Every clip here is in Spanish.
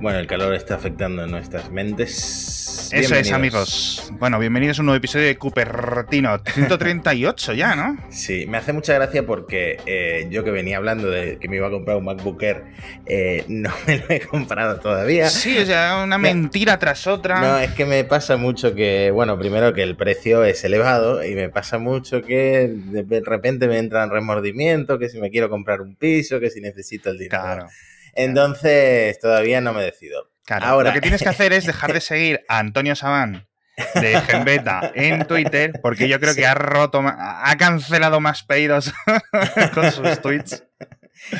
Bueno, el calor está afectando nuestras mentes. Eso es, amigos. Bueno, bienvenidos a un nuevo episodio de Cupertino 138 ya, ¿no? Sí, me hace mucha gracia porque eh, yo que venía hablando de que me iba a comprar un MacBook Air, eh, no me lo he comprado todavía. Sí, o sea, una mentira tras otra. No, es que me pasa mucho que, bueno, primero que el precio es elevado y me pasa mucho que de repente me entra en remordimiento, que si me quiero comprar un piso, que si necesito el dinero. Claro. Entonces, todavía no me decido. Ahora, lo que tienes que hacer es dejar de seguir a Antonio Sabán de Genbeta en Twitter, porque yo creo que ha roto, ha cancelado más pedidos con sus tweets.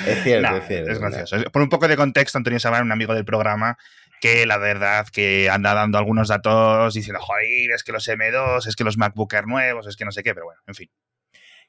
Es cierto, es cierto. Es gracioso. Por un poco de contexto, Antonio Sabán, un amigo del programa, que la verdad que anda dando algunos datos diciendo, joder, es que los M2, es que los MacBook Air nuevos, es que no sé qué, pero bueno, en fin.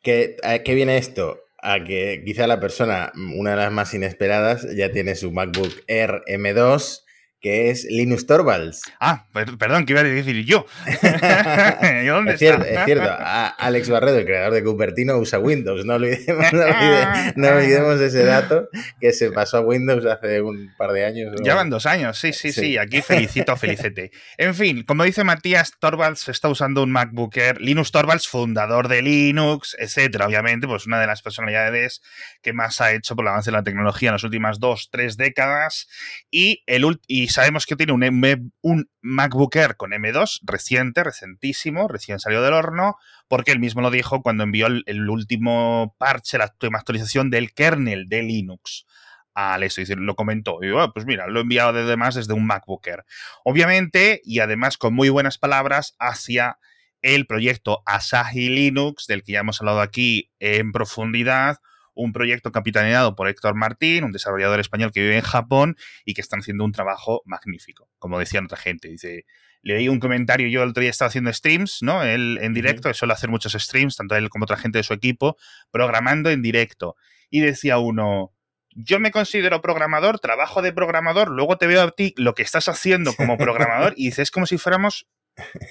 ¿Qué, ¿Qué viene esto? A que quizá la persona, una de las más inesperadas, ya tiene su MacBook Air M2 que es Linus Torvalds. Ah, perdón, ¿qué iba a decir yo? ¿Dónde es, cierto, es cierto, Alex Barredo, el creador de Cupertino, usa Windows. No olvidemos, no, olvidemos, ese dato que se pasó a Windows hace un par de años. Ya van dos años, sí, sí, sí, Aquí felicito, felicete. En fin, como dice Matías, Torvalds está usando un MacBook Air. Linus Torvalds, fundador de Linux, etcétera. Obviamente, pues una de las personalidades que más ha hecho por el avance de la tecnología en las últimas dos, tres décadas. Y, el, y sabemos que tiene un, un MacBook Air con M2 reciente, recentísimo, recién salió del horno, porque él mismo lo dijo cuando envió el, último parche, la última actualización del kernel de Linux al eso, lo comentó. Y yo, ah, pues mira, lo he enviado desde desde un MacBook Air. Obviamente, y además con muy buenas palabras, hacia el proyecto Asahi Linux, del que ya hemos hablado aquí en profundidad, un proyecto capitaneado por Héctor Martín, un desarrollador español que vive en Japón y que están haciendo un trabajo magnífico, como decía otra gente. Dice, leí un comentario, yo el otro día estaba haciendo streams, ¿no? Él en directo, él suele hacer muchos streams, tanto él como otra gente de su equipo, programando en directo. Y decía uno, yo me considero programador, trabajo de programador, luego te veo a ti lo que estás haciendo como programador y dices, es como si fuéramos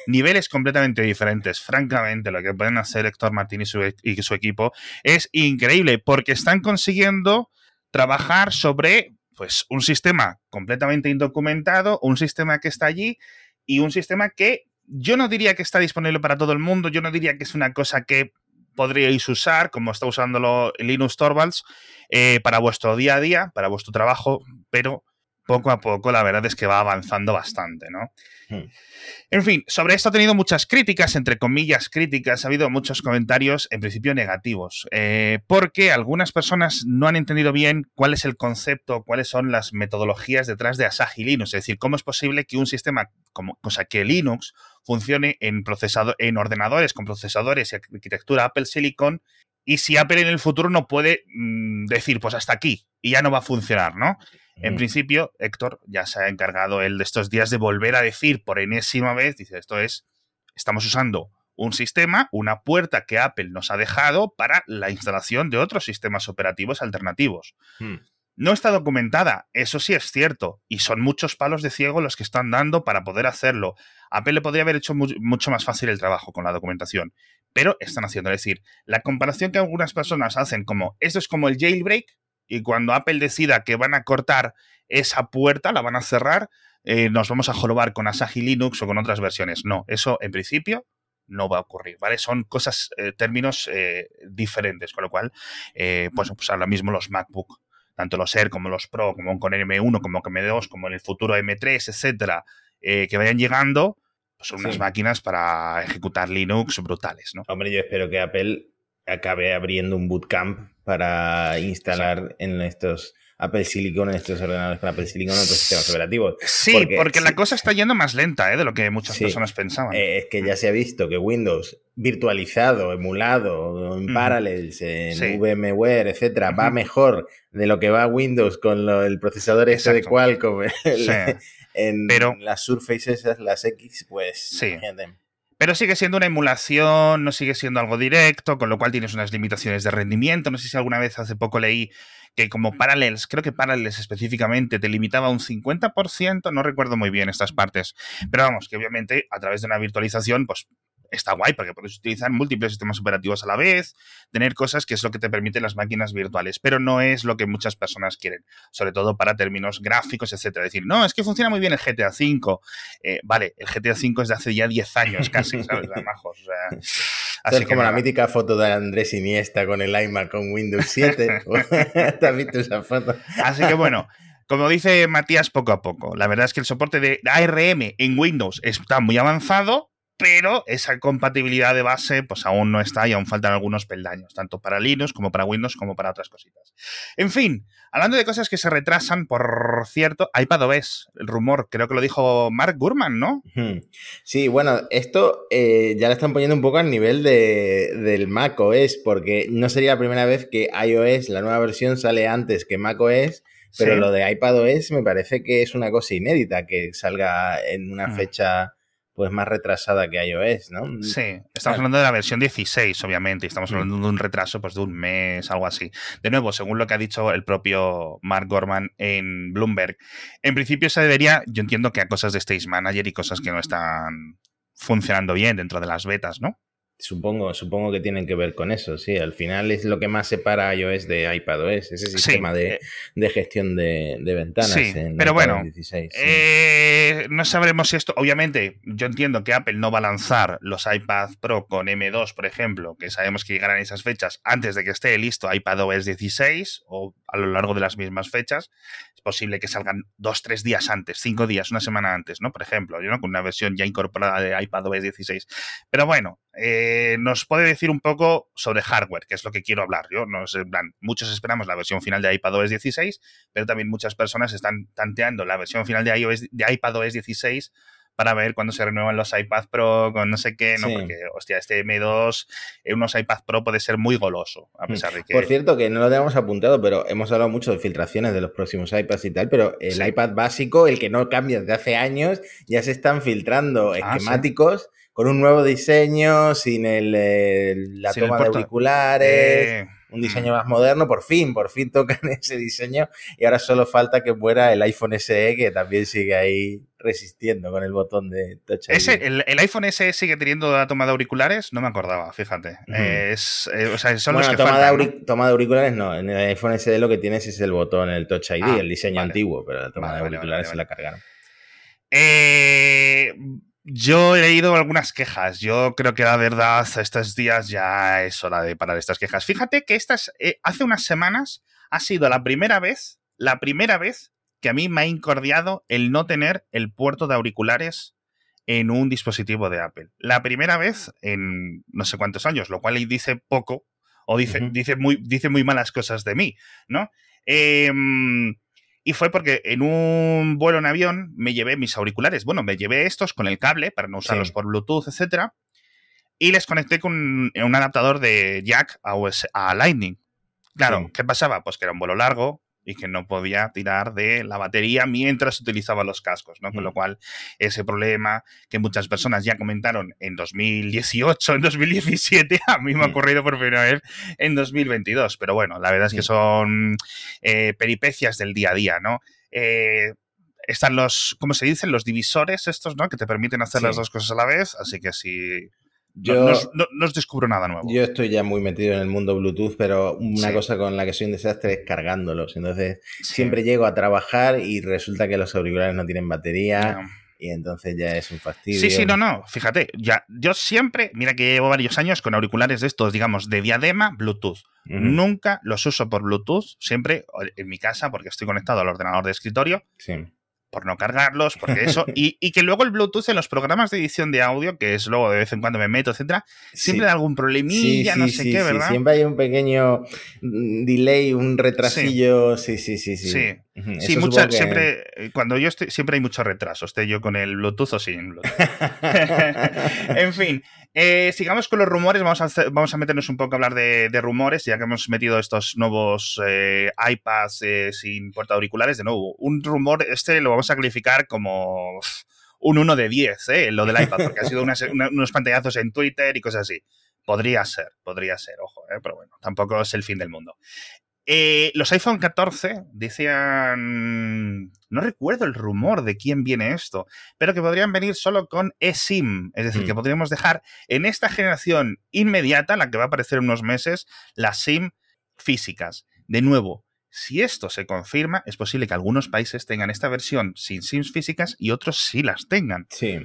niveles completamente diferentes. Francamente, lo que pueden hacer Héctor Martín y su, e-, y su equipo es increíble porque están consiguiendo trabajar sobre pues, un sistema completamente indocumentado, un sistema que está allí y un sistema que yo no diría que está disponible para todo el mundo, yo no diría que es una cosa que podríais usar, como está usándolo Linux Torvalds, eh, para vuestro día a día, para vuestro trabajo, pero poco a poco la verdad es que va avanzando bastante, ¿no? Hmm. En fin, sobre esto ha tenido muchas críticas, entre comillas críticas, ha habido muchos comentarios en principio negativos, eh, porque algunas personas no han entendido bien cuál es el concepto, cuáles son las metodologías detrás de Asahi Linux, es decir, cómo es posible que un sistema como, cosa que Linux funcione en, procesado, en ordenadores con procesadores y arquitectura Apple Silicon y si Apple en el futuro no puede mm, decir, pues hasta aquí, y ya no va a funcionar, ¿no? En principio, Héctor ya se ha encargado él de estos días de volver a decir por enésima vez, dice, esto es, estamos usando un sistema, una puerta que Apple nos ha dejado para la instalación de otros sistemas operativos alternativos. Hmm. No está documentada, eso sí es cierto, y son muchos palos de ciego los que están dando para poder hacerlo. Apple le podría haber hecho mucho más fácil el trabajo con la documentación, pero están haciendo. Es decir, la comparación que algunas personas hacen como esto es como el jailbreak, y cuando Apple decida que van a cortar esa puerta, la van a cerrar, eh, nos vamos a jorobar con Asahi Linux o con otras versiones. No, eso en principio no va a ocurrir, ¿vale? Son cosas, eh, términos eh, diferentes, con lo cual, pues, pues ahora mismo los MacBook, tanto los Air como los Pro, como con M1, como con M2, como en el futuro M3, etcétera, que vayan llegando, pues son unas máquinas para ejecutar Linux brutales, ¿no? Hombre, yo espero que Apple acabe abriendo un bootcamp para instalar en estos Apple Silicon, en estos ordenadores con Apple Silicon otros sistemas operativos. Sí, porque, la cosa está yendo más lenta ¿eh? de lo que muchas personas pensaban. Eh, es que ya se ha visto que Windows virtualizado, emulado, en Parallels, en VMware, etcétera, va mejor de lo que va Windows con el procesador ese de Qualcomm en Pero, las Surface esas, las X, pues sí. Pero sigue siendo una emulación, no sigue siendo algo directo, con lo cual tienes unas limitaciones de rendimiento. No sé si alguna vez hace poco leí que como Parallels, creo que Parallels específicamente te limitaba un 50%, no recuerdo muy bien estas partes. Pero vamos, que obviamente a través de una virtualización, pues está guay porque puedes utilizar múltiples sistemas operativos a la vez, tener cosas que es lo que te permiten las máquinas virtuales, pero no es lo que muchas personas quieren, sobre todo para términos gráficos, etcétera. Decir, no, es que funciona muy bien el GTA V. Eh, vale, el GTA V es de hace ya 10 años casi, ¿sabes? majos, o sea, así es como la mítica foto de Andrés Iniesta con el iMac con Windows 7. ¿Te has visto esa foto? Así que bueno, como dice Matías, poco a poco. La verdad es que el soporte de ARM en Windows está muy avanzado, pero esa compatibilidad de base pues aún no está y aún faltan algunos peldaños, tanto para Linux como para Windows como para otras cositas. En fin, hablando de cosas que se retrasan, por cierto, iPadOS, el rumor, creo que lo dijo Mark Gurman, ¿no? Sí, bueno, esto eh, ya lo están poniendo un poco al nivel de, del macOS, porque no sería la primera vez que iOS, la nueva versión, sale antes que macOS. Pero lo de iPadOS me parece que es una cosa inédita, que salga en una mm. fecha pues más retrasada que iOS, ¿no? Mm, sí, estamos hablando de la versión 16, obviamente, y estamos mm. hablando de un retraso pues, de un mes, algo así. De nuevo, según lo que ha dicho el propio Mark Gorman en Bloomberg, en principio se debería, yo entiendo que a cosas de Stage Manager y cosas que no están funcionando bien dentro de las betas, ¿no? Supongo, supongo que tienen que ver con eso, sí. Al final es lo que más separa iOS de iPadOS, ese sistema de, de, gestión de, ventanas. Sí, pero bueno, eh, no sabremos si esto, obviamente, yo entiendo que Apple no va a lanzar los iPad Pro con M2, por ejemplo, que sabemos que llegarán esas fechas antes de que esté listo iPadOS 16 o a lo largo de las mismas fechas. Es posible que salgan dos, tres días antes, cinco días, una semana antes, ¿no? Por ejemplo, ¿no? con una versión ya incorporada de iPadOS 16. Pero bueno, eh, nos puede decir un poco sobre hardware, que es lo que quiero hablar. Yo, no sé, plan, muchos esperamos la versión final de iPadOS 16, pero también muchas personas están tanteando la versión final de, iOS, de iPadOS 16 para ver cuándo se renuevan los iPad Pro con no sé qué, ¿no? Porque, hostia, este M2 en unos iPad Pro puede ser muy goloso, a hmm. pesar de que... Por cierto, que no lo tenemos apuntado, pero hemos hablado mucho de filtraciones de los próximos iPads y tal, pero el iPad básico, el que no cambia desde hace años, ya se están filtrando ah, esquemáticos con un nuevo diseño, sin el, la toma de auriculares, eh, un diseño más moderno, por fin, por fin tocan ese diseño y ahora solo falta que muera el iPhone SE que también sigue ahí resistiendo con el botón de Touch ID. ¿Ese, el, iPhone SE sigue teniendo la toma de auriculares? No me acordaba, fíjate. es, eh, o sea, son los que toma, de toma de auriculares no. En el iPhone SE lo que tienes es el botón, el Touch ID, ah, el diseño antiguo, pero la toma de auriculares se la cargaron. Eh, yo he leído algunas quejas. Yo creo que la verdad, estos días ya es hora de parar estas quejas. Fíjate que estas, eh, hace unas semanas ha sido la primera vez, la primera vez que a mí me ha incordiado el no tener el puerto de auriculares en un dispositivo de Apple. La primera vez en no sé cuántos años, lo cual dice poco o dice, dice, muy, dice muy malas cosas de mí, ¿no? Eh, y fue porque en un vuelo en avión me llevé mis auriculares. Bueno, me llevé estos con el cable para no usarlos por Bluetooth, etcétera. Y les conecté con un adaptador de jack a, a Lightning. Claro, ¿qué pasaba? Pues que era un vuelo largo, y que no podía tirar de la batería mientras utilizaba los cascos, ¿no? Con lo mm. cual, ese problema que muchas personas ya comentaron en 2018, en 2017, a mí me ha mm. ocurrido por primera vez en 2022. Pero bueno, la verdad es que son eh, peripecias del día a día, ¿no? Eh, están los, ¿cómo se dicen? Los divisores estos, ¿no? Que te permiten hacer las dos cosas a la vez. Así que si yo, no, os descubro nada nuevo. Yo estoy ya muy metido en el mundo Bluetooth, pero una cosa con la que soy un desastre es cargándolos. Entonces, siempre llego a trabajar y resulta que los auriculares no tienen batería. Y entonces ya es un fastidio. Sí, sí, no, no. Fíjate, ya, yo siempre, mira que llevo varios años con auriculares de estos, digamos, de diadema, Bluetooth. Nunca los uso por Bluetooth, siempre en mi casa, porque estoy conectado al ordenador de escritorio. Sí por no cargarlos, porque eso, y, y, que luego el Bluetooth en los programas de edición de audio, que es luego de vez en cuando me meto, etcétera, siempre hay algún problemilla, no sé qué, ¿verdad? siempre hay un pequeño mm, delay, un retrasillo, sí, sí, sí, sí. Sí, sí mucha, siempre, eh, cuando yo estoy, siempre hay mucho retraso, esté yo con el Bluetooth o sin Bluetooth. en fin, eh, sigamos con los rumores, vamos a, vamos a meternos un poco a hablar de, rumores, ya que hemos metido estos nuevos eh, iPads eh, sin puerta auriculares. De nuevo, un rumor, este lo vamos a calificar como un 1 de 10, lo del iPad, porque ha sido unos pantallazos en Twitter y cosas así. Podría ser, podría ser, ojo, pero bueno, tampoco es el fin del mundo. Eh, los iPhone 14 decían, no recuerdo el rumor de quién viene esto, pero que podrían venir solo con eSIM, es decir, que mm. podríamos dejar en esta generación inmediata, la que va a aparecer en unos meses, las SIM físicas. De nuevo, si esto se confirma, es posible que algunos países tengan esta versión sin SIMs físicas y otros sí las tengan. Sí.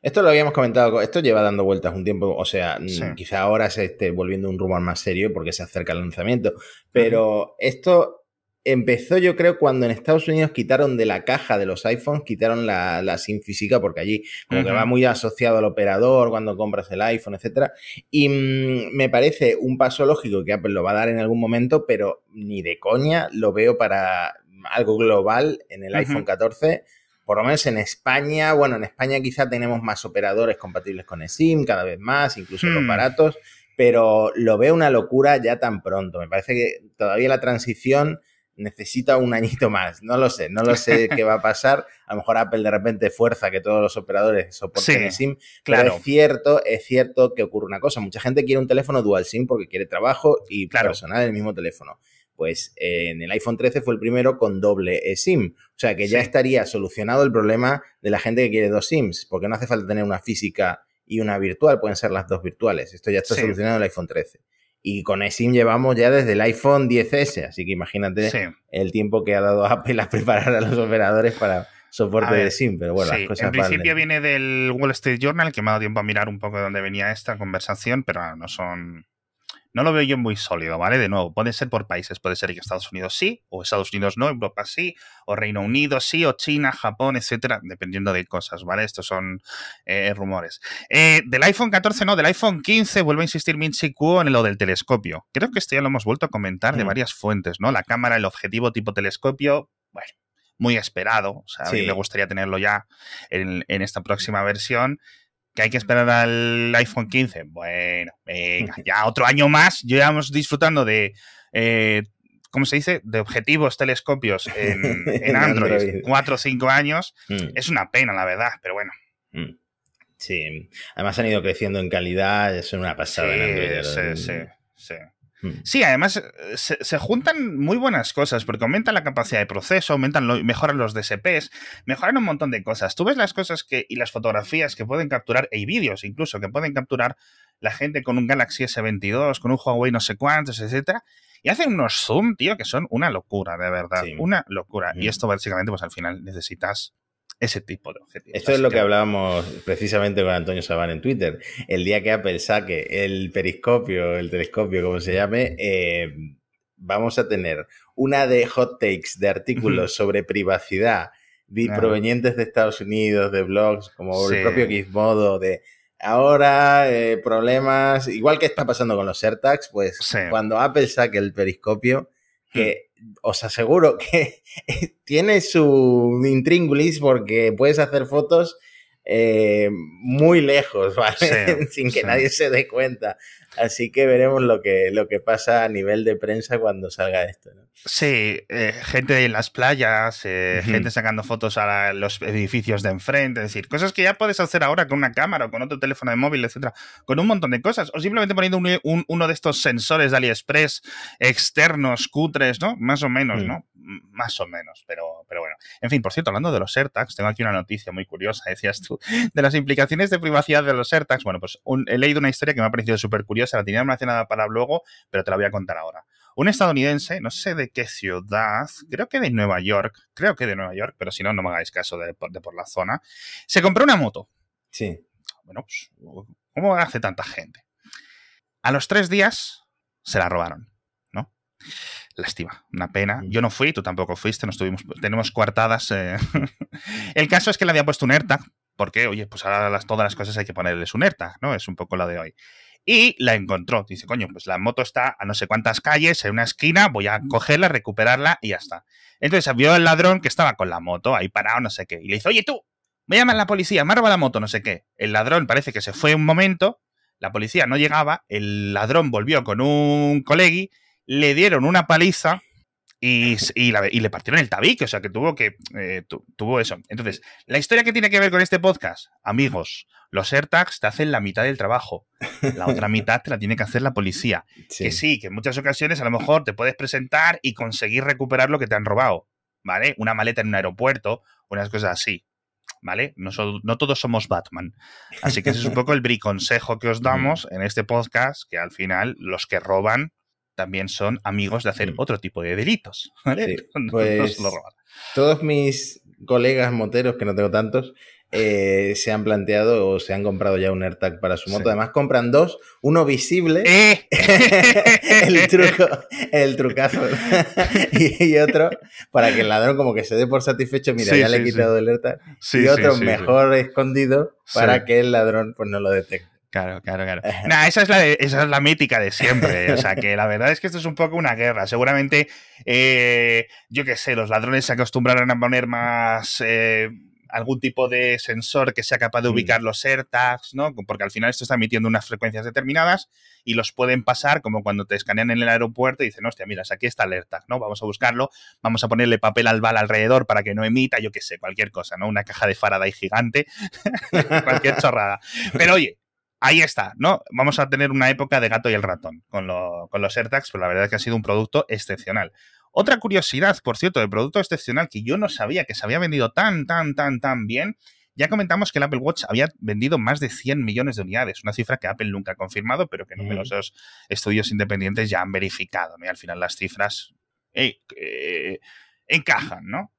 Esto lo habíamos comentado, esto lleva dando vueltas un tiempo, o sea, quizá ahora se esté volviendo un rumor más serio porque se acerca el lanzamiento, pero esto empezó yo creo cuando en Estados Unidos quitaron de la caja de los iPhones, quitaron la, la SIM física porque allí como que va muy asociado al operador cuando compras el iPhone, etcétera. Y mm, me parece un paso lógico que Apple lo va a dar en algún momento, pero ni de coña lo veo para algo global en el iPhone 14. Por lo menos en España, bueno, en España quizá tenemos más operadores compatibles con eSIM, cada vez más, incluso los hmm. baratos, pero lo veo una locura ya tan pronto. Me parece que todavía la transición necesita un añito más. No lo sé, no lo sé qué va a pasar. A lo mejor Apple de repente fuerza que todos los operadores soporten SIM. Claro. Pero es cierto, es cierto que ocurre una cosa. Mucha gente quiere un teléfono dual SIM porque quiere trabajo y personal en el mismo teléfono. Pues eh, en el iPhone 13 fue el primero con doble SIM. O sea que ya estaría solucionado el problema de la gente que quiere dos SIMs, porque no hace falta tener una física y una virtual, pueden ser las dos virtuales. Esto ya está solucionado en el iPhone 13. Y con eSIM llevamos ya desde el iPhone 10S, así que imagínate el tiempo que ha dado Apple a preparar a los operadores para soporte de SIM, pero bueno, las cosas En principio viene del Wall Street Journal, que me ha dado tiempo a mirar un poco de dónde venía esta conversación, pero no son no lo veo yo muy sólido, ¿vale? De nuevo, puede ser por países, puede ser que Estados Unidos sí, o Estados Unidos no, Europa sí, o Reino Unido sí, o China, Japón, etcétera, dependiendo de cosas, ¿vale? Estos son eh, rumores. Eh, del iPhone 14 no, del iPhone 15 vuelvo a insistir Minchi Kuo en lo del telescopio. Creo que esto ya lo hemos vuelto a comentar de mm. varias fuentes, ¿no? La cámara, el objetivo tipo telescopio, bueno, muy esperado. O sea, a mí me gustaría tenerlo ya en, en, esta próxima versión que hay que esperar al iPhone 15. Bueno, venga, ya otro año más, llevamos disfrutando de, eh, ¿cómo se dice? De objetivos telescopios en, Android, cuatro o cinco años. Mm. Es una pena, la verdad, pero bueno. Mm. Sí, además han ido creciendo en calidad, es una pasada en Android. Sí, sí, sí. Mm. Sí, además eh, se, juntan muy buenas cosas porque aumentan la capacidad de proceso, aumentan mejoran los DSPs, mejoran un montón de cosas. Tú ves las cosas que y las fotografías que pueden capturar, y vídeos incluso, que pueden capturar la gente con un Galaxy S22, con un Huawei no sé cuántos, etcétera, y hacen unos zoom, tío, que son una locura, de verdad, una locura. Y esto básicamente, pues al final necesitas ese tipo de objetivos. Esto es lo que, hablábamos precisamente con Antonio Sabán en Twitter. El día que Apple saque el periscopio, el telescopio, como se llame, eh, vamos a tener una de hot takes de artículos sobre privacidad provenientes de Estados Unidos, de blogs, como el propio Gizmodo, de ahora eh, problemas, igual que está pasando con los AirTags, pues cuando Apple saque el periscopio, que os aseguro que tiene su intríngulis porque puedes hacer fotos eh, muy lejos, ¿vale? Sin que nadie se dé cuenta. Así que veremos lo que, lo que pasa a nivel de prensa cuando salga esto. ¿no? Sí, eh, gente en las playas, eh, gente sacando fotos a los edificios de enfrente, es decir, cosas que ya puedes hacer ahora con una cámara o con otro teléfono de móvil, etcétera, con un montón de cosas, o simplemente poniendo uno de estos sensores de AliExpress externos, cutres, ¿no? Más o menos, ¿no? Más o menos, pero, pero bueno. En fin, por cierto, hablando de los AirTags, tengo aquí una noticia muy curiosa, decías tú, de las implicaciones de privacidad de los AirTags. Bueno, pues he leído una historia que me ha parecido súper curiosa, la tenía nada para luego, pero te la voy a contar ahora. Un estadounidense, no sé de qué ciudad, creo que de Nueva York, creo que de Nueva York, pero si no, no me hagáis caso de, por la zona, se compró una moto. Sí. Bueno, pues, ¿cómo hace tanta gente? A los tres días se la robaron. Lástima, una pena. Yo no fui, tú tampoco fuiste, nos tuvimos, tenemos coartadas. Eh. El caso es que le había puesto un AirTag, porque, oye, pues ahora las, todas las cosas hay que ponerles un AirTag, ¿no? Es un poco lo de hoy y la encontró. Dice, coño, pues la moto está a no sé cuántas calles, en una esquina, voy a cogerla, recuperarla y ya está. Entonces vio el ladrón que estaba con la moto ahí parado, no sé qué, y le dice, oye tú, me llaman la policía, me ha robado la moto, no sé qué. El ladrón parece que se fue un momento, la policía no llegaba, el ladrón volvió con un colegui, le dieron una paliza y, le partieron el tabique, o sea que tuvo que eh, tuvo eso. Entonces, la historia que tiene que ver con este podcast, amigos, los AirTags te hacen la mitad del trabajo, la otra mitad te la tiene que hacer la policía. Que sí, que en muchas ocasiones a lo mejor te puedes presentar y conseguir recuperar lo que te han robado, ¿vale? Una maleta en un aeropuerto, unas cosas así. ¿Vale? No, no todos somos Batman. Así que ese es un poco el briconsejo que os damos en este podcast, que al final los que roban también son amigos de hacer mm. otro tipo de delitos. Pues todos mis colegas moteros, que no tengo tantos, eh, se han planteado o se han comprado ya un AirTag para su moto. Además, compran dos, uno visible, ¡Eh! el truco, el trucazo, y, otro para que el ladrón como que se dé por satisfecho, mira, ya le he quitado el AirTag, y otro mejor escondido para que el ladrón pues no lo detecte. Claro, claro, claro. Nah, esa es, la esa es la mítica de siempre. O sea, que la verdad es que esto es un poco una guerra. Seguramente, eh, yo qué sé, los ladrones se acostumbrarán a poner más eh, algún tipo de sensor que sea capaz de mm. ubicar los AirTags, ¿no? Porque al final esto está emitiendo unas frecuencias determinadas y los pueden pasar como cuando te escanean en el aeropuerto y dicen, hostia, mira, aquí está el AirTag, ¿no? Vamos a buscarlo, vamos a ponerle papel al bal alrededor para que no emita, yo qué sé, cualquier cosa, ¿no? Una caja de Faraday gigante, cualquier chorrada. Pero oye, ahí está, ¿no? Vamos a tener una época de gato y el ratón con, los AirTags, pero la verdad es que ha sido un producto excepcional. Otra curiosidad, por cierto, de producto excepcional que yo no sabía que se había vendido tan, tan, tan, tan bien. Ya comentamos que el Apple Watch había vendido más de 100 millones de unidades, una cifra que Apple nunca ha confirmado, pero que numerosos estudios independientes ya han verificado. Y al final las cifras eh, encajan, ¿no?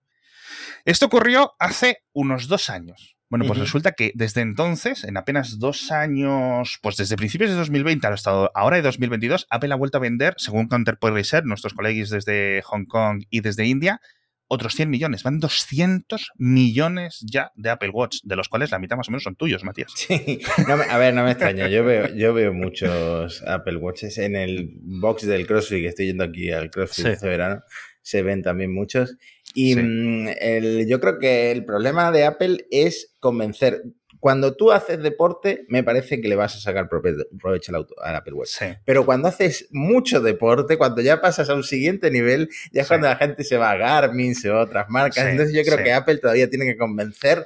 Esto ocurrió hace unos dos años. Bueno, pues resulta que desde entonces, en apenas dos años, pues desde principios de 2020 hasta ahora de 2022, Apple ha vuelto a vender, según Counterpoint Research, nuestros colegas desde Hong Kong y desde India, otros 100 millones. Van 200 millones ya de Apple Watch, de los cuales la mitad más o menos son tuyos, Matías. Sí, a ver, no me extraña. Yo veo, yo veo muchos Apple Watches en el box del CrossFit, que estoy yendo aquí al CrossFit este verano se ven también muchos. Y mm, yo creo que el problema de Apple es convencer. Cuando tú haces deporte, me parece que le vas a sacar provecho al, Apple Watch. Pero cuando haces mucho deporte, cuando ya pasas a un siguiente nivel, ya es cuando la gente se va a Garmin, se va a otras marcas. Entonces yo creo que Apple todavía tiene que convencer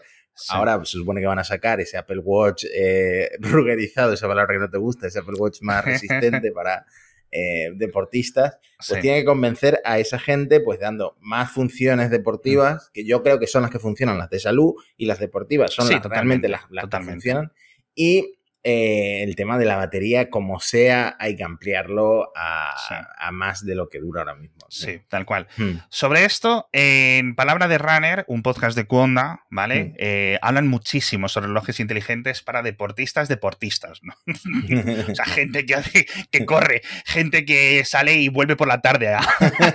Ahora se supone que van a sacar ese Apple Watch eh, rugerizado, esa palabra que no te gusta, ese Apple Watch más resistente para, eh, deportistas, pues tiene que convencer a esa gente, pues dando más funciones deportivas, que yo creo que son las que funcionan, las de salud, y las deportivas son las, realmente las, las que funcionan. Y eh, el tema de la batería, como sea, hay que ampliarlo a, más de lo que dura ahora mismo. Sí, tal cual. Hmm. Sobre esto, en Palabra de Runner, un podcast de Cuonda, ¿vale? Hmm. Eh, hablan muchísimo sobre relojes inteligentes para deportistas, deportistas, ¿no? o sea, gente que, hace, que corre, gente que sale y vuelve por la tarde a,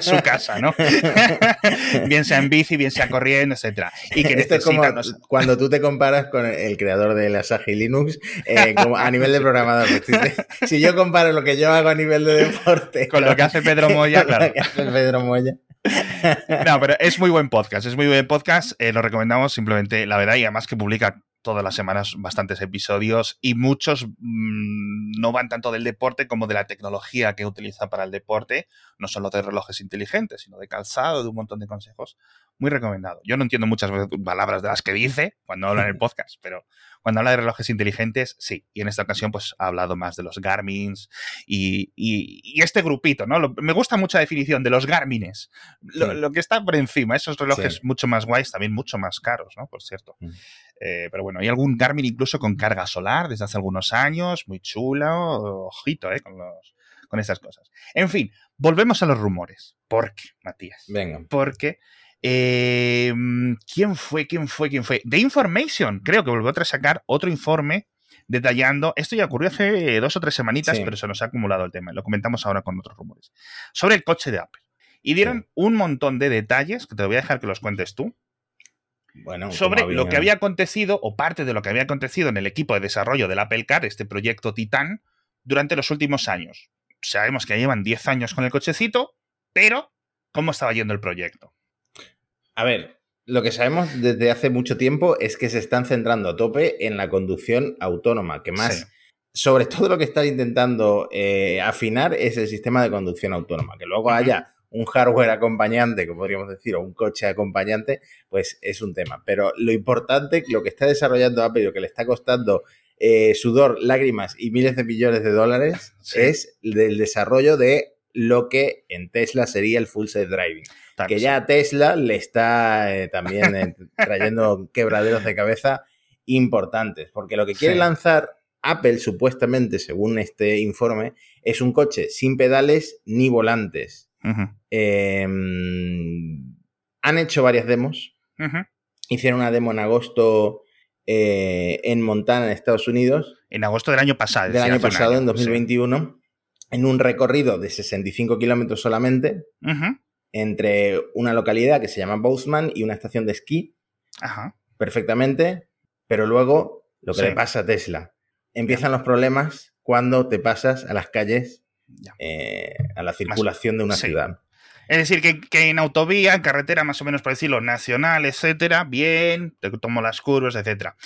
su casa, ¿no? bien sea en bici, bien sea corriendo, etcétera. Y que Esto es como cuando tú te comparas con el creador de la Sagi Linux, eh, a nivel de programador. Si, yo comparo lo que yo hago a nivel de deporte con lo que hace Pedro Moya, claro. Pedro Moya. No, pero es muy buen podcast, es muy buen podcast, eh, lo recomendamos simplemente, la verdad, y además que publica todas las semanas bastantes episodios y muchos mm, no van tanto del deporte como de la tecnología que utiliza para el deporte, no solo de relojes inteligentes, sino de calzado, de un montón de consejos. Muy recomendado. Yo no entiendo muchas palabras de las que dice cuando habla en el podcast, pero cuando habla de relojes inteligentes, sí. Y en esta ocasión, pues ha hablado más de los Garmins y, este grupito, ¿no? me gusta mucho la definición de los Garmines. Lo, que está por encima, esos relojes mucho más guays, también mucho más caros, ¿no? Por cierto. Mm. Eh, pero bueno, hay algún Garmin incluso con carga solar desde hace algunos años, muy chulo, ojito, ¿eh? Con, los, con estas cosas. En fin, volvemos a los rumores. ¿Por qué, Matías? Venga. Porque Em, ¿Quién fue? ¿Quién fue? ¿Quién fue? The Information, creo que volvió a sacar otro informe detallando. Esto ya ocurrió hace dos o tres semanitas, pero se nos ha acumulado el tema. Lo comentamos ahora con otros rumores. Sobre el coche de Apple. Y dieron un montón de detalles que te voy a dejar que los cuentes tú. Bueno, sobre lo que había acontecido o parte de lo que había acontecido en el equipo de desarrollo del Apple Car, este proyecto Titan, durante los últimos años. Sabemos que llevan 10 años con el cochecito, pero ¿cómo estaba yendo el proyecto? A ver, lo que sabemos desde hace mucho tiempo es que se están centrando a tope en la conducción autónoma, que más, sobre todo lo que están intentando eh, afinar es el sistema de conducción autónoma, que luego haya un hardware acompañante, como podríamos decir, o un coche acompañante, pues es un tema. Pero lo importante, lo que está desarrollando Apple y lo que le está costando eh, sudor, lágrimas y miles de millones de dólares es el desarrollo de lo que en Tesla sería el full self driving. que ya a Tesla le está eh, también eh, trayendo quebraderos de cabeza importantes, porque lo que quiere lanzar Apple, supuestamente, según este informe, es un coche sin pedales ni volantes. Em, han hecho varias demos. Hicieron una demo en agosto eh, en Montana, en Estados Unidos. En agosto del año pasado. Del año pasado, en 2021. En un recorrido de 65 kilómetros solamente. Entre una localidad que se llama Bozeman y una estación de esquí. Perfectamente. Pero luego, lo que le pasa a Tesla. Empiezan los problemas cuando te pasas a las calles, eh, a la circulación de una ciudad. Es decir, que, en autovía, en carretera, más o menos por decirlo, nacional, etcétera, bien, te tomo las curvas, etcétera.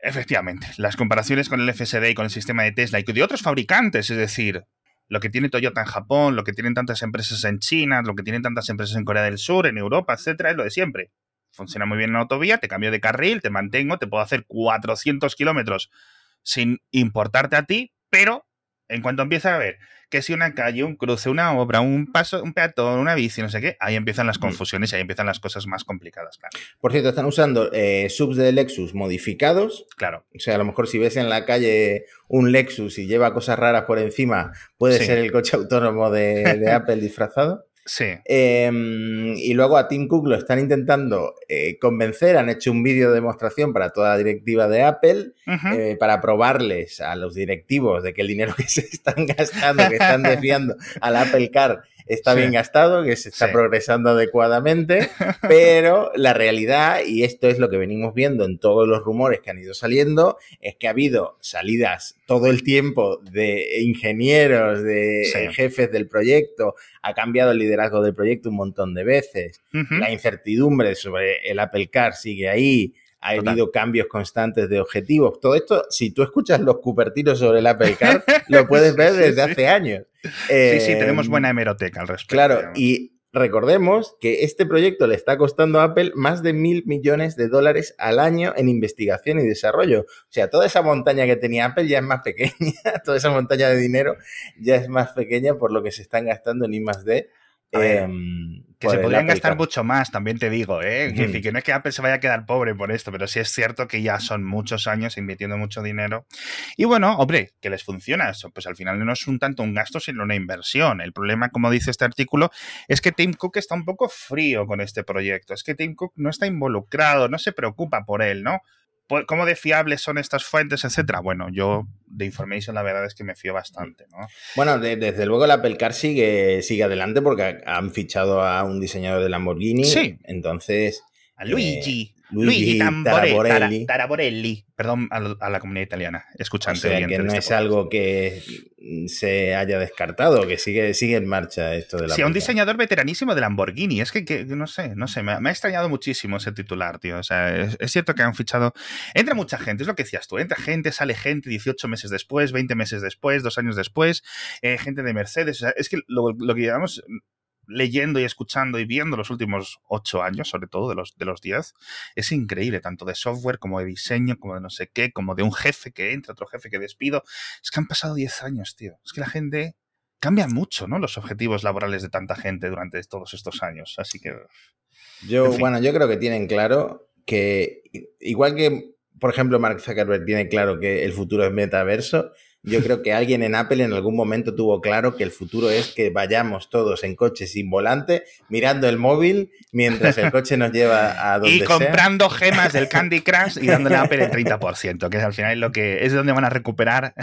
Efectivamente, las comparaciones con el FSD y con el sistema de Tesla y de otros fabricantes, es decir, lo que tiene Toyota en Japón, lo que tienen tantas empresas en China, lo que tienen tantas empresas en Corea del Sur, en Europa, etcétera, es lo de siempre. Funciona muy bien en autovía, te cambio de carril, te mantengo, te puedo hacer 400 kilómetros sin importarte a ti, pero en cuanto empieza a ver que si una calle, un cruce, una obra, un paso, un peatón, una bici, no sé qué, ahí empiezan las confusiones y ahí empiezan las cosas más complicadas, claro. Por cierto, están usando eh, subs de Lexus modificados. Claro. O sea, a lo mejor si ves en la calle un Lexus y lleva cosas raras por encima, puede ser el coche autónomo de Apple disfrazado. Sí. Em, y luego a Tim Cook lo están intentando eh, convencer, han hecho un vídeo de demostración para toda la directiva de Apple, eh, para probarles a los directivos de que el dinero que se están gastando, que están desviando al Apple Car, está bien gastado, que se está progresando adecuadamente, pero la realidad, y esto es lo que venimos viendo en todos los rumores que han ido saliendo, es que ha habido salidas todo el tiempo de ingenieros, de jefes del proyecto, ha cambiado el liderazgo del proyecto un montón de veces, la incertidumbre sobre el Apple Car sigue ahí, ha habido cambios constantes de objetivos. Todo esto, si tú escuchas los cupertinos sobre el Apple Car, lo puedes ver desde hace años. Sí, sí, tenemos em, buena hemeroteca al respecto. Claro, y recordemos que este proyecto le está costando a Apple más de mil millones de dólares al año en investigación y desarrollo. O sea, toda esa montaña que tenía Apple ya es más pequeña, toda esa montaña de dinero ya es más pequeña por lo que se están gastando en I más D que se podrían gastar mucho más, también te digo, ¿eh? que, no es que Apple se vaya a quedar pobre por esto, pero sí es cierto que ya son muchos años invirtiendo mucho dinero. Y bueno, hombre, que les funciona eso, pues al final no es un tanto un gasto, sino una inversión. El problema, como dice este artículo, es que Tim Cook está un poco frío con este proyecto. Es que Tim Cook no está involucrado, no se preocupa por él, ¿no? Pues, ¿Cómo de fiables son estas fuentes, etcétera? Bueno, yo de Information la verdad es que me fío bastante, ¿no? Bueno, desde luego el Apple Car sigue, sigue adelante porque han fichado a un diseñador de Lamborghini. Sí. Entonces... A Luigi. Luigi, Luigi Taraborelli. Perdón a, la comunidad italiana, escuchante. O sea, que no este es algo que se haya descartado, que sigue, sigue en marcha esto de la. Sí, un diseñador veteranísimo de Lamborghini. Es que, no sé, no sé, me, ha extrañado muchísimo ese titular, tío. O sea, es, cierto que han fichado. Entra mucha gente, es lo que decías tú. Entra gente, sale gente 18 meses después, 20 meses después, dos años después, eh, gente de Mercedes. O sea, es que lo, lo que llamamos leyendo y escuchando y viendo los últimos ocho años, sobre todo de los, de los diez, es increíble, tanto de software como de diseño, como de no sé qué, como de un jefe que entra, otro jefe que despido. Es que han pasado diez años, tío. Es que la gente cambia mucho, ¿no? Los objetivos laborales de tanta gente durante todos estos años. Así que. Yo, bueno, yo creo que tienen claro que, igual que, por ejemplo, Mark Zuckerberg tiene claro que el futuro es metaverso, yo creo que alguien en Apple en algún momento tuvo claro que el futuro es que vayamos todos en coche sin volante, mirando el móvil mientras el coche nos lleva a donde Y comprando gemas del Candy Crush y dándole a Apple el 30%, que es al final lo que es donde van a recuperar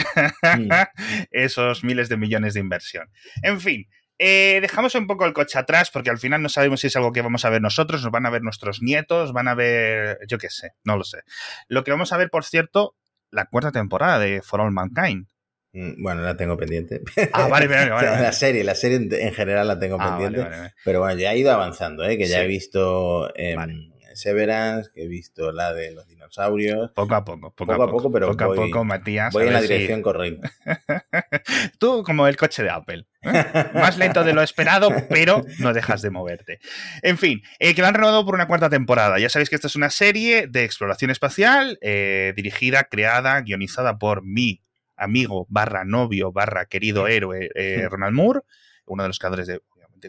esos miles de millones de inversión. En fin, eh, dejamos un poco el coche atrás porque al final no sabemos si es algo que vamos a ver nosotros, nos van a ver nuestros nietos, van a ver, yo qué sé, no lo sé. Lo que vamos a ver, por cierto, la cuarta temporada de For All Mankind. Mm, bueno, la tengo pendiente. Ah, vale, vale, vale, La serie, la serie en general la tengo ah, pendiente. Pero bueno, ya ha ido avanzando, ¿eh? que ya he visto em, Severance, que he visto la de los dinosaurios. Poco a poco, poco, a poco, pero poco a poco, Matías. Voy en la dirección correcta. Tú como el coche de Apple. ¿eh? Más lento de lo esperado, pero no dejas de moverte. En fin, eh, que lo han renovado por una cuarta temporada. Ya sabéis que esta es una serie de exploración espacial eh, dirigida, creada, guionizada por mi amigo barra novio barra querido héroe Ronald Moore, uno de los creadores de,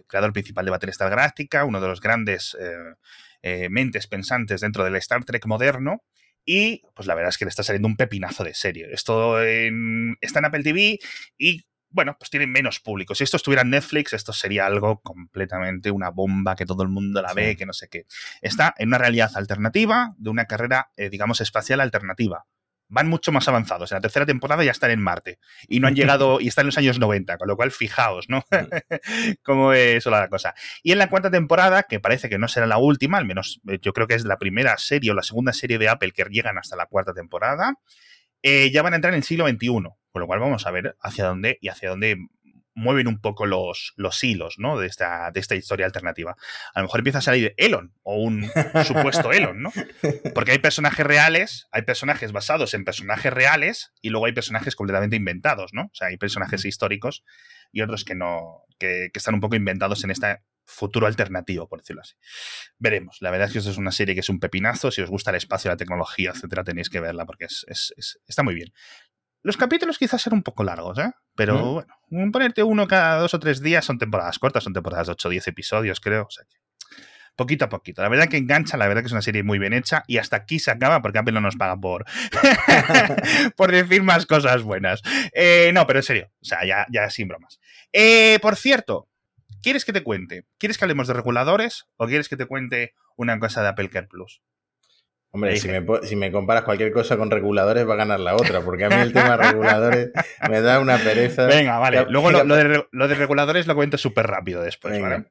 creador principal de Battlestar Galactica, uno de los grandes mentes pensantes dentro del Star Trek moderno. Y pues la verdad es que le está saliendo un pepinazo de serie. Esto está en Apple TV y bueno, pues tienen menos público. Si esto estuviera en Netflix, esto sería algo completamente una bomba que todo el mundo la ve, que no sé qué. Está en una realidad alternativa de una carrera, eh, digamos, espacial alternativa. Van mucho más avanzados. En la tercera temporada ya están en Marte. Y no han llegado, y están en los años 90, con lo cual fijaos, ¿no? Cómo es la cosa. Y en la cuarta temporada, que parece que no será la última, al menos eh, yo creo que es la primera serie o la segunda serie de Apple que llegan hasta la cuarta temporada, eh, ya van a entrar en el siglo XXI, con lo cual vamos a ver hacia dónde y hacia dónde mueven un poco los, los hilos ¿no? de, esta, de esta historia alternativa. A lo mejor empieza a salir Elon o un supuesto Elon, ¿no? Porque hay personajes reales, hay personajes basados en personajes reales y luego hay personajes completamente inventados, ¿no? O sea, hay personajes históricos y otros que no, que, que están un poco inventados en esta futuro alternativo, por decirlo así. Veremos. La verdad es que esto es una serie que es un pepinazo. Si os gusta el espacio, la tecnología, etcétera, tenéis que verla porque es, está muy bien. Los capítulos quizás serán un poco largos, ¿eh? Pero bueno, ponerte uno cada dos o tres días son temporadas cortas, son temporadas de 8 o 10 episodios, creo. O sea que poquito a poquito. La verdad que engancha, la verdad que es una serie muy bien hecha y hasta aquí se acaba porque Apple no nos paga por, por decir más cosas buenas. Eh, no, pero en serio, o sea, ya, ya sin bromas. Eh, por cierto, ¿Quieres que te cuente? ¿Quieres que hablemos de reguladores o quieres que te cuente una cosa de Apple Care Plus? Hombre, si me, comparas cualquier cosa con reguladores va a ganar la otra, porque a mí el tema de reguladores me da una pereza. Venga, vale. Luego lo, de, reguladores lo cuento súper rápido después, ¿vale?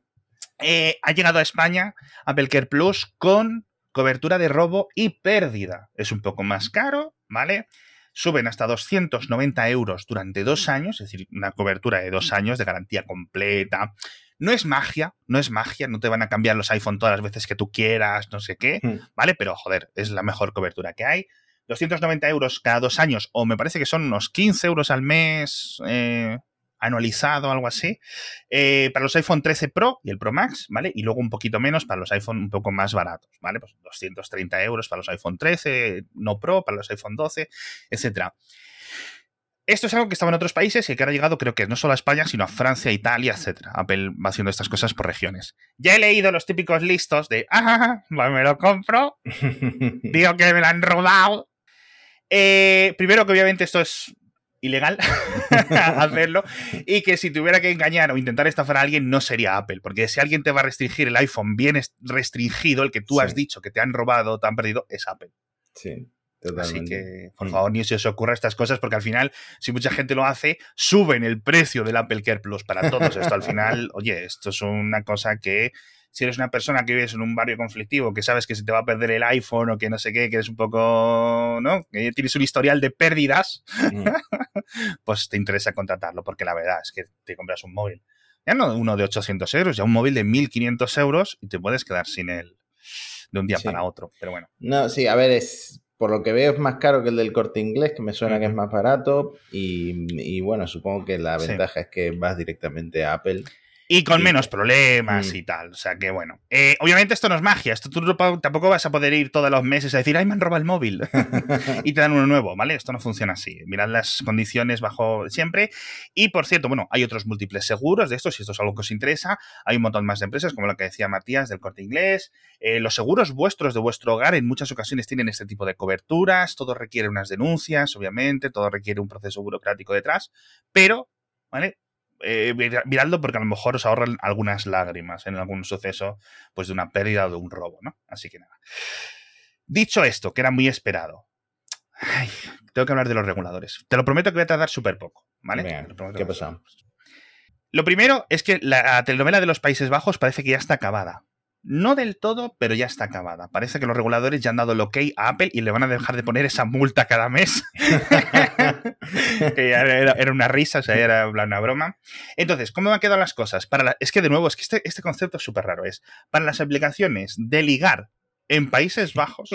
Eh, ha llegado a España Apple Care Plus con cobertura de robo y pérdida. Es un poco más caro, ¿vale? suben hasta 290 euros durante dos años, es decir, una cobertura de dos años de garantía completa. No es magia, no es magia, no te van a cambiar los iPhone todas las veces que tú quieras, no sé qué, hmm. ¿vale? Pero joder, es la mejor cobertura que hay. 290 euros cada dos años, o me parece que son unos 15 euros al mes, eh, anualizado, algo así, eh, para los iPhone 13 Pro y el Pro Max, ¿vale? Y luego un poquito menos para los iPhone un poco más baratos, ¿vale? Pues 230 euros para los iPhone 13, no Pro, para los iPhone 12, etcétera. Esto es algo que estaba en otros países y que ahora ha llegado, creo que no solo a España, sino a Francia, Italia, etcétera. Apple va haciendo estas cosas por regiones. Ya he leído los típicos listos de, ah, me lo compro, digo que me lo han robado. Eh, primero que obviamente esto es ilegal hacerlo y que si tuviera que engañar o intentar estafar a alguien no sería Apple, porque si alguien te va a restringir el iPhone bien restringido, el que tú has dicho que te han robado, te han perdido, es Apple. Sí. Totalmente. Así que, por mm. favor, ni se os ocurra estas cosas, porque al final, si mucha gente lo hace, suben el precio del Apple Care Plus para todos. Esto al final, oye, esto es una cosa que si eres una persona que vives en un barrio conflictivo, que sabes que se te va a perder el iPhone o que no sé qué, que eres un poco, ¿no? Que tienes un historial de pérdidas, mm. pues te interesa contratarlo, porque la verdad es que te compras un móvil. Ya no uno de 800 euros, ya un móvil de 1500 euros y te puedes quedar sin él de un día para otro. Pero bueno. No, sí, a ver, es por lo que veo es más caro que el del corte inglés, que me suena que es más barato. Y, y bueno, supongo que la ventaja es que vas directamente a Apple. Y con menos problemas mm. y tal. O sea que bueno. Eh, obviamente esto no es magia. Esto tú tampoco vas a poder ir todos los meses a decir, ay, me han robado el móvil. y te dan uno nuevo, ¿vale? Esto no funciona así. Mirad las condiciones bajo siempre. Y por cierto, bueno, hay otros múltiples seguros de esto, si esto es algo que os interesa. Hay un montón más de empresas, como lo que decía Matías del corte inglés. Eh, los seguros vuestros de vuestro hogar en muchas ocasiones tienen este tipo de coberturas. Todo requiere unas denuncias, obviamente. Todo requiere un proceso burocrático detrás. Pero, ¿vale? Eh, miradlo porque a lo mejor os ahorran algunas lágrimas en algún suceso pues de una pérdida o de un robo, ¿no? Así que nada. Dicho esto, que era muy esperado, tengo que hablar de los reguladores. Te lo prometo que voy a tardar súper poco, ¿vale? ¿Qué pasa? Lo primero es que la telenovela de los Países Bajos parece que ya está acabada. No del todo, pero ya está acabada. Parece que los reguladores ya han dado el ok a Apple y le van a dejar de poner esa multa cada mes. era, una risa, o sea, era una broma. Entonces, ¿cómo me han quedado las cosas? Para Es que, de nuevo, es que este, este concepto es súper raro. Es para las aplicaciones de ligar en Países Bajos,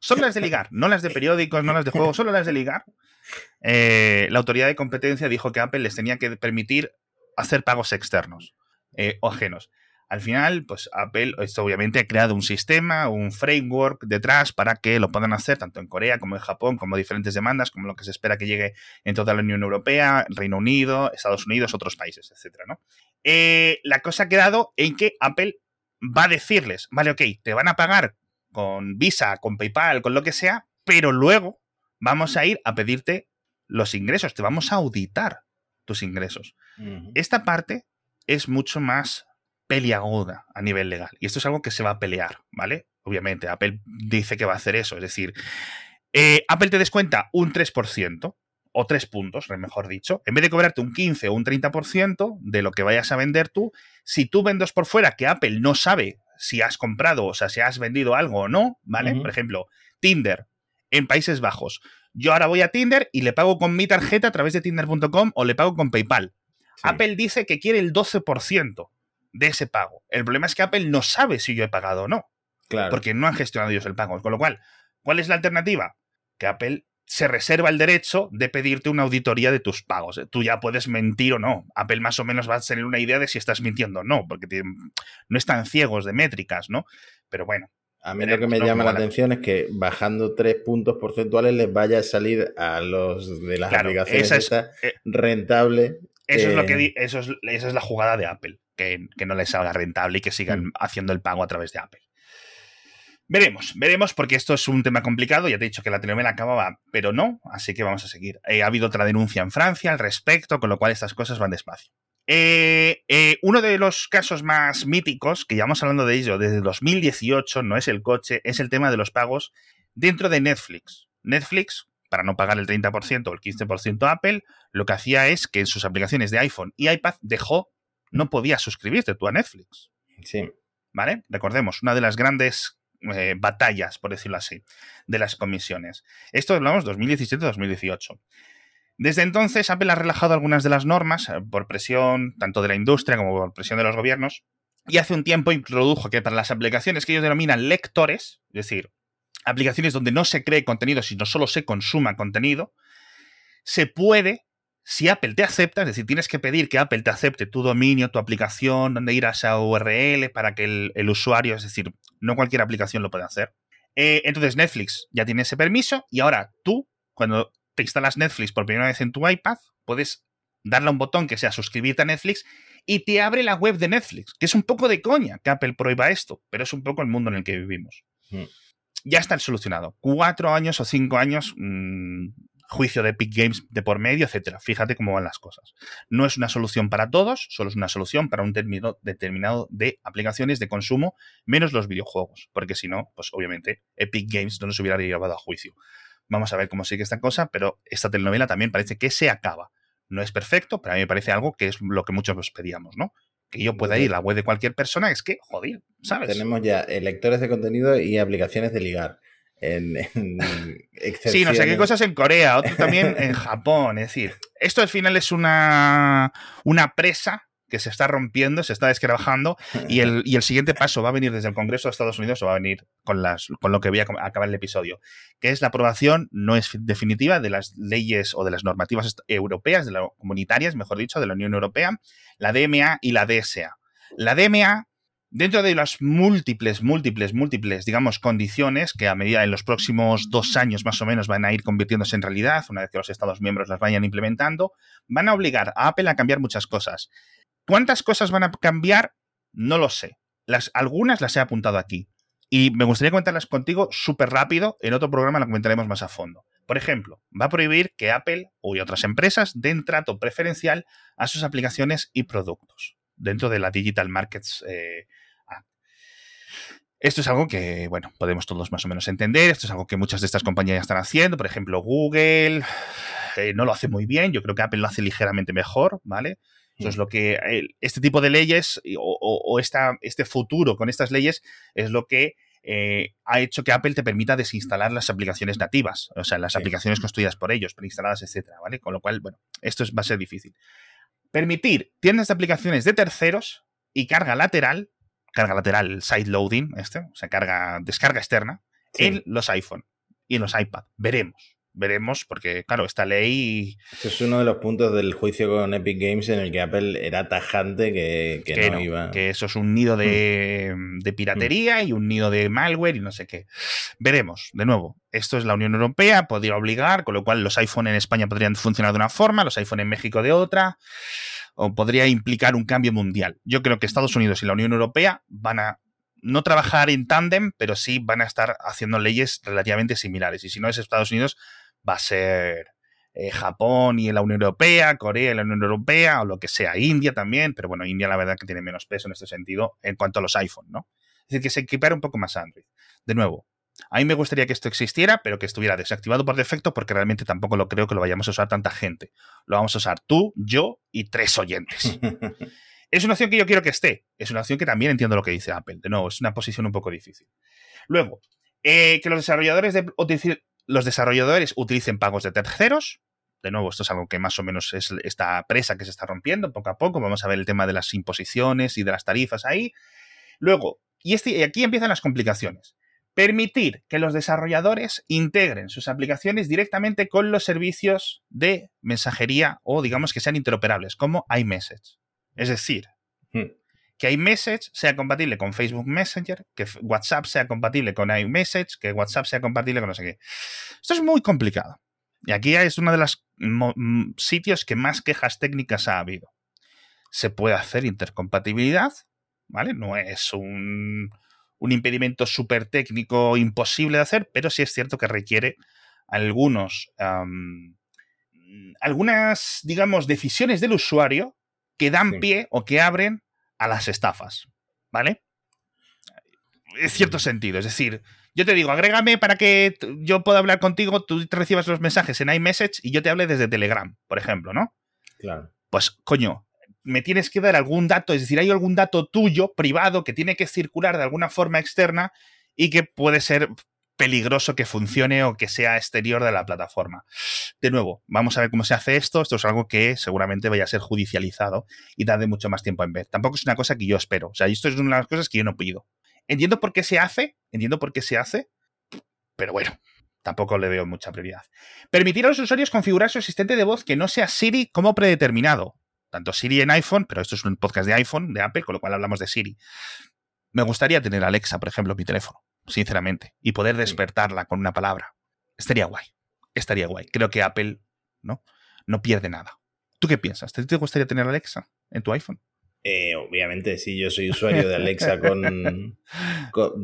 solo las de ligar, no las de periódicos, no las de juegos, solo las de ligar, eh, la autoridad de competencia dijo que Apple les tenía que permitir hacer pagos externos eh, o ajenos. Al final, pues Apple, esto obviamente ha creado un sistema, un framework detrás para que lo puedan hacer tanto en Corea como en Japón, como diferentes demandas, como lo que se espera que llegue en toda la Unión Europea, Reino Unido, Estados Unidos, otros países, etcétera, ¿no? Eh, la cosa ha quedado en que Apple va a decirles, vale, ok, te van a pagar con Visa, con PayPal, con lo que sea, pero luego vamos a ir a pedirte los ingresos, te vamos a auditar tus ingresos. Esta parte es mucho más peliaguda a nivel legal. Y esto es algo que se va a pelear, ¿vale? Obviamente, Apple dice que va a hacer eso. Es decir, eh, Apple te descuenta un 3%, o 3 puntos, mejor dicho. En vez de cobrarte un 15 o un 30% de lo que vayas a vender tú, si tú vendes por fuera que Apple no sabe si has comprado, o sea, si has vendido algo o no, ¿vale? Por ejemplo, Tinder en Países Bajos. Yo ahora voy a Tinder y le pago con mi tarjeta a través de tinder.com o le pago con PayPal. Apple dice que quiere el 12% de ese pago. El problema es que Apple no sabe si yo he pagado o no. Claro. Porque no han gestionado ellos el pago. Con lo cual, ¿cuál es la alternativa? Que Apple se reserva el derecho de pedirte una auditoría de tus pagos. Tú ya puedes mentir o no. Apple más o menos va a tener una idea de si estás mintiendo o no, porque no están ciegos de métricas, ¿no? Pero bueno. A mí lo que me llama la atención es que bajando tres puntos porcentuales les vaya a salir a los de las aplicaciones eh, rentable. Eso es lo que eso es, esa es la jugada de Apple que, no les salga rentable y que sigan mm. haciendo el pago a través de Apple. Veremos, veremos, porque esto es un tema complicado. Ya te he dicho que la telenovela acababa, pero no, así que vamos a seguir. Eh, ha habido otra denuncia en Francia al respecto, con lo cual estas cosas van despacio. Eh, eh, uno de los casos más míticos, que llevamos hablando de ello desde 2018, no es el coche, es el tema de los pagos dentro de Netflix. Netflix, para no pagar el 30% o el 15% Apple, lo que hacía es que en sus aplicaciones de iPhone y iPad dejó no podías suscribirte tú a Netflix. Sí. ¿Vale? Recordemos, una de las grandes eh, batallas, por decirlo así, de las comisiones. Esto hablamos 2017-2018. Desde entonces, Apple ha relajado algunas de las normas eh, por presión tanto de la industria como por presión de los gobiernos. Y hace un tiempo introdujo que para las aplicaciones que ellos denominan lectores, es decir, aplicaciones donde no se cree contenido, sino solo se consuma contenido, se puede si Apple te acepta, es decir, tienes que pedir que Apple te acepte tu dominio, tu aplicación, donde ir a esa URL para que el, usuario, es decir, no cualquier aplicación lo puede hacer. Eh, entonces Netflix ya tiene ese permiso y ahora tú, cuando te instalas Netflix por primera vez en tu iPad, puedes darle a un botón que sea suscribirte a Netflix y te abre la web de Netflix, que es un poco de coña que Apple prohíba esto, pero es un poco el mundo en el que vivimos. Mm. Ya está solucionado. Cuatro años o cinco años mm, juicio de Epic Games de por medio, etcétera. Fíjate cómo van las cosas. No es una solución para todos, solo es una solución para un término determinado de aplicaciones de consumo, menos los videojuegos, porque si no, pues obviamente Epic Games no nos hubiera llevado a juicio. Vamos a ver cómo sigue esta cosa, pero esta telenovela también parece que se acaba. No es perfecto, pero a mí me parece algo que es lo que muchos nos pedíamos, ¿no? Que yo pueda ir a la web de cualquier persona, es que, joder, ¿sabes? Tenemos ya lectores de contenido y aplicaciones de ligar en, Sí, no sé qué cosas en Corea, otro también en Japón. Es decir, esto al final es una, una presa que se está rompiendo, se está desquebrajando y el, y el siguiente paso va a venir desde el Congreso de Estados Unidos o va a venir con, las, con lo que voy a acabar el episodio, que es la aprobación no es definitiva de las leyes o de las normativas europeas, de las comunitarias, mejor dicho, de la Unión Europea, la DMA y la DSA. La DMA Dentro de las múltiples, múltiples, múltiples, digamos, condiciones que a medida en los próximos dos años más o menos van a ir convirtiéndose en realidad, una vez que los Estados miembros las vayan implementando, van a obligar a Apple a cambiar muchas cosas. ¿Cuántas cosas van a cambiar? No lo sé. Algunas las he apuntado aquí. Y me gustaría comentarlas contigo súper rápido. En otro programa lo comentaremos más a fondo. Por ejemplo, va a prohibir que Apple y otras empresas den trato preferencial a sus aplicaciones y productos dentro de la Digital Markets eh, esto es algo que, bueno, podemos todos más o menos entender. Esto es algo que muchas de estas compañías están haciendo. Por ejemplo, Google eh, no lo hace muy bien. Yo creo que Apple lo hace ligeramente mejor, ¿vale? Eso es mm. lo que eh, este tipo de leyes o, este futuro con estas leyes es lo que eh, ha hecho que Apple te permita desinstalar las aplicaciones nativas, o sea, las aplicaciones construidas por ellos, preinstaladas, etcétera, ¿vale? Con lo cual, bueno, esto va a ser difícil. Permitir tiendas de aplicaciones de terceros y carga lateral carga lateral, side loading, este, o sea, carga, descarga externa, en los iPhone y en los iPad. Veremos veremos, porque claro, esta ley... Este es uno de los puntos del juicio con Epic Games en el que Apple era tajante que, que, no, iba... Que eso es un nido de, mm. de piratería y un nido de malware y no sé qué. Veremos, de nuevo, esto es la Unión Europea, podría obligar, con lo cual los iPhone en España podrían funcionar de una forma, los iPhone en México de otra, o podría implicar un cambio mundial. Yo creo que Estados Unidos y la Unión Europea van a no trabajar en tándem, pero sí van a estar haciendo leyes relativamente similares. Y si no es Estados Unidos, va a ser eh, Japón y la Unión Europea, Corea y la Unión Europea, o lo que sea, India también, pero bueno, India la verdad que tiene menos peso en este sentido en cuanto a los iPhone, ¿no? Es decir, que se equipara un poco más Android. De nuevo, a mí me gustaría que esto existiera, pero que estuviera desactivado por defecto, porque realmente tampoco lo creo que lo vayamos a usar tanta gente. Lo vamos a usar tú, yo y tres oyentes. es una opción que yo quiero que esté. Es una opción que también entiendo lo que dice Apple. De nuevo, es una posición un poco difícil. Luego, eh, que los desarrolladores de, los desarrolladores utilicen pagos de terceros. De nuevo, esto es algo que más o menos es esta presa que se está rompiendo poco a poco. Vamos a ver el tema de las imposiciones y de las tarifas ahí. Luego, y, este, y aquí empiezan las complicaciones. Permitir que los desarrolladores integren sus aplicaciones directamente con los servicios de mensajería o digamos que sean interoperables, como iMessage. Es decir, hmm que iMessage sea compatible con Facebook Messenger, que WhatsApp sea compatible con iMessage, que WhatsApp sea compatible con no sé qué. Esto es muy complicado. Y aquí es uno de los sitios que más quejas técnicas ha habido. Se puede hacer intercompatibilidad, ¿vale? No es un, impedimento súper técnico imposible de hacer, pero sí es cierto que requiere algunos, algunas, digamos, decisiones del usuario que dan pie o que abren a las estafas, ¿vale? En cierto sentido, es decir, yo te digo, agrégame para que yo pueda hablar contigo, tú te recibas los mensajes en iMessage y yo te hable desde Telegram, por ejemplo, ¿no? Claro. Pues, coño, me tienes que dar algún dato, es decir, hay algún dato tuyo, privado, que tiene que circular de alguna forma externa y que puede ser peligroso que funcione o que sea exterior de la plataforma. De nuevo, vamos a ver cómo se hace esto. Esto es algo que seguramente vaya a ser judicializado y tarde mucho más tiempo en ver. Tampoco es una cosa que yo espero. O sea, esto es una de las cosas que yo no pido. Entiendo por qué se hace, entiendo por qué se hace, pero bueno, tampoco le veo mucha prioridad. Permitir a los usuarios configurar su asistente de voz que no sea Siri como predeterminado. Tanto Siri en iPhone, pero esto es un podcast de iPhone, de Apple, con lo cual hablamos de Siri. Me gustaría tener Alexa, por ejemplo, en mi teléfono sinceramente, y poder despertarla con una palabra. Estaría guay. Estaría guay. Creo que Apple no, no pierde nada. ¿Tú qué piensas? ¿Te, gustaría tener Alexa en tu iPhone? Eh, obviamente, sí, yo soy usuario de Alexa con,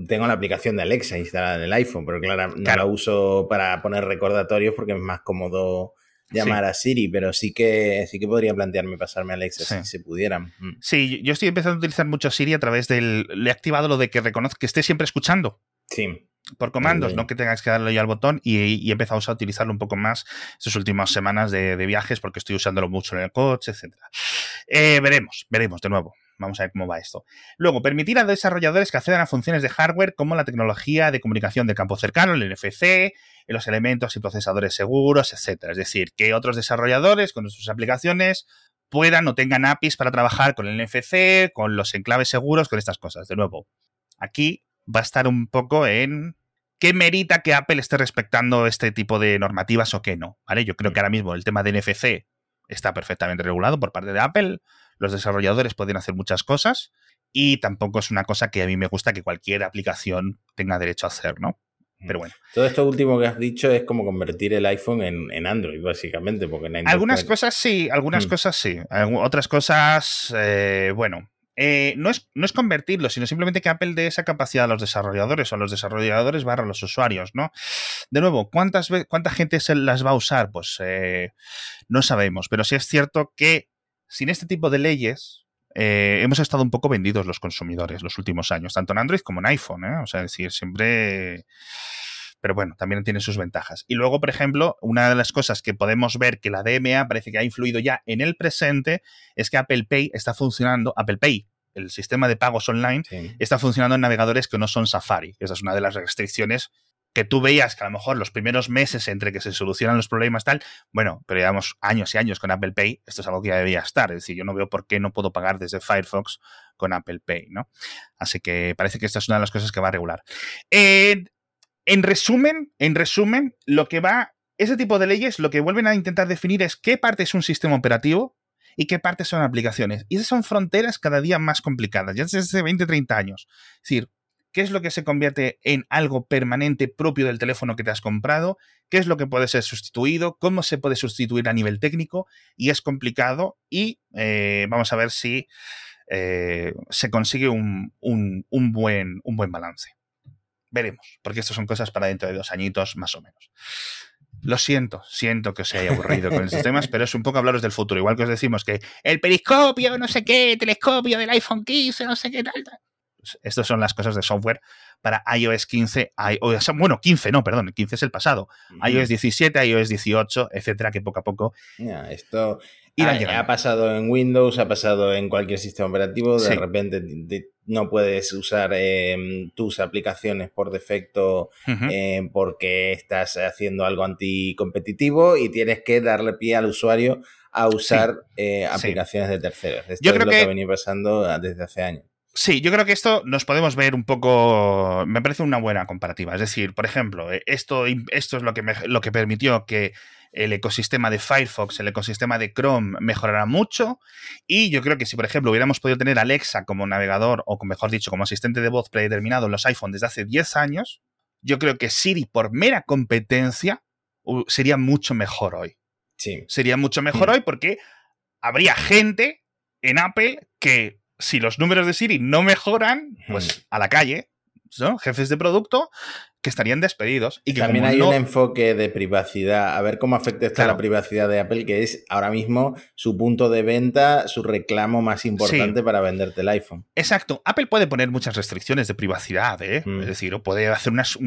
Tengo la aplicación de Alexa instalada en el iPhone, pero claro, no la uso para poner recordatorios porque es más cómodo llamar a Siri, pero sí que sí que podría plantearme pasarme a Alexa si se pudieran. Mm. Sí, yo estoy empezando a utilizar mucho Siri a través del. Le he activado lo de que reconozca que esté siempre escuchando. Sí. Por comandos, no que tengas que darle ya al botón y, he empezado a utilizarlo un poco más estas últimas semanas de, viajes porque estoy usándolo mucho en el coche, etc. Eh, veremos, veremos de nuevo. Vamos a ver cómo va esto. Luego, permitir a desarrolladores que accedan a funciones de hardware como la tecnología de comunicación de campo cercano, el NFC, los elementos y procesadores seguros, etc. Es decir, que otros desarrolladores con sus aplicaciones puedan o tengan APIs para trabajar con el NFC, con los enclaves seguros, con estas cosas. De nuevo, aquí va a estar un poco en qué merita que Apple esté respetando este tipo de normativas o qué no. ¿vale? Yo creo que ahora mismo el tema de NFC está perfectamente regulado por parte de Apple. Los desarrolladores pueden hacer muchas cosas y tampoco es una cosa que a mí me gusta que cualquier aplicación tenga derecho a hacer, ¿no? Pero bueno. Todo esto último que has dicho es como convertir el iPhone en, Android, básicamente. Porque algunas cosas sí, algunas mm. cosas sí. Otras cosas, eh, bueno, eh, no, es, no es convertirlo, sino simplemente que Apple dé esa capacidad a los desarrolladores o a los desarrolladores barra los usuarios, ¿no? De nuevo, ¿cuántas, ¿cuánta gente se las va a usar? Pues eh, no sabemos, pero sí es cierto que sin este tipo de leyes eh, hemos estado un poco vendidos los consumidores los últimos años, tanto en Android como en iPhone, O sea, es decir, siempre pero bueno, también tiene sus ventajas. Y luego, por ejemplo, una de las cosas que podemos ver que la DMA parece que ha influido ya en el presente es que Apple Pay está funcionando, Apple Pay, el sistema de pagos online, está funcionando en navegadores que no son Safari. Esa es una de las restricciones que tú veías que a lo mejor los primeros meses entre que se solucionan los problemas tal, bueno, pero llevamos años y años con Apple Pay, esto es algo que ya debía estar, es decir, yo no veo por qué no puedo pagar desde Firefox con Apple Pay, ¿no? Así que parece que esta es una de las cosas que va a regular. En resumen, en resumen, lo que va, ese tipo de leyes lo que vuelven a intentar definir es qué parte es un sistema operativo y qué parte son aplicaciones. Y esas son fronteras cada día más complicadas, ya desde hace 20, 30 años. Es decir, qué es lo que se convierte en algo permanente propio del teléfono que te has comprado, qué es lo que puede ser sustituido, cómo se puede sustituir a nivel técnico, y es complicado y eh, vamos a ver si eh, se consigue un buen balance. Veremos, porque estas son cosas para dentro de dos añitos más o menos. Lo siento, siento que os haya aburrido con estos temas, pero es un poco hablaros del futuro. Igual que os decimos que el periscopio, no sé qué, telescopio del iPhone 15, no sé qué tal. tal estas son las cosas de software para iOS 15, bueno, 15, no, perdón, 15 es el pasado. iOS 17, iOS 18, etcétera, que poco a poco. esto ha, pasado en Windows, ha pasado en cualquier sistema operativo. De repente no puedes usar em, tus aplicaciones por defecto em, porque estás haciendo algo anticompetitivo y tienes que darle pie al usuario a usar eh, aplicaciones de terceros. Esto Yo creo es lo que, que ha venido pasando desde hace años. Sí, yo creo que esto nos podemos ver un poco. Me parece una buena comparativa. Es decir, por ejemplo, eh, esto, esto es lo que, lo que permitió que el ecosistema de Firefox, el ecosistema de Chrome mejorara mucho. Y yo creo que si, por ejemplo, hubiéramos podido tener Alexa como navegador, o mejor dicho, como asistente de voz predeterminado en los iPhones desde hace 10 años, yo creo que Siri, por mera competencia, sería mucho mejor hoy. Sí. Sería mucho mejor mm. hoy porque habría gente en Apple que si los números de Siri no mejoran, pues a la calle, ¿no? Jefes de producto que estarían despedidos. Y que También hay un enfoque de privacidad, a ver cómo afecta esta la privacidad de Apple, que es ahora mismo su punto de venta, su reclamo más importante para venderte el iPhone. Exacto. Apple puede poner muchas restricciones de privacidad, ¿eh? Mm. es decir, puede hacer unas,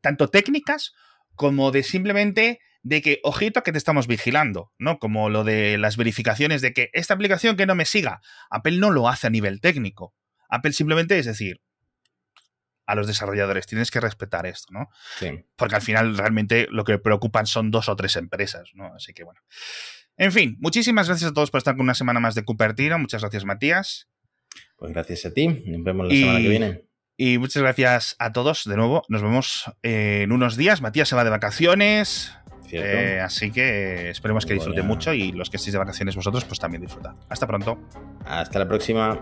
tanto técnicas como de simplemente de que, ojito, que te estamos vigilando, ¿no? Como lo de las verificaciones de que esta aplicación que no me siga, Apple no lo hace a nivel técnico. Apple simplemente es decir, a los desarrolladores, tienes que respetar esto, ¿no? Sí. Porque al final realmente lo que preocupan son dos o tres empresas, ¿no? Así que bueno. En fin, muchísimas gracias a todos por estar con una semana más de Cupertino. Muchas gracias, Matías. Pues gracias a ti. Nos vemos la semana que viene. Y muchas gracias a todos de nuevo. Nos vemos en unos días. Matías se va de vacaciones. Eh, así que esperemos que disfruten mucho y los que estéis de vacaciones vosotros, pues también disfrutad. Hasta pronto. Hasta la próxima.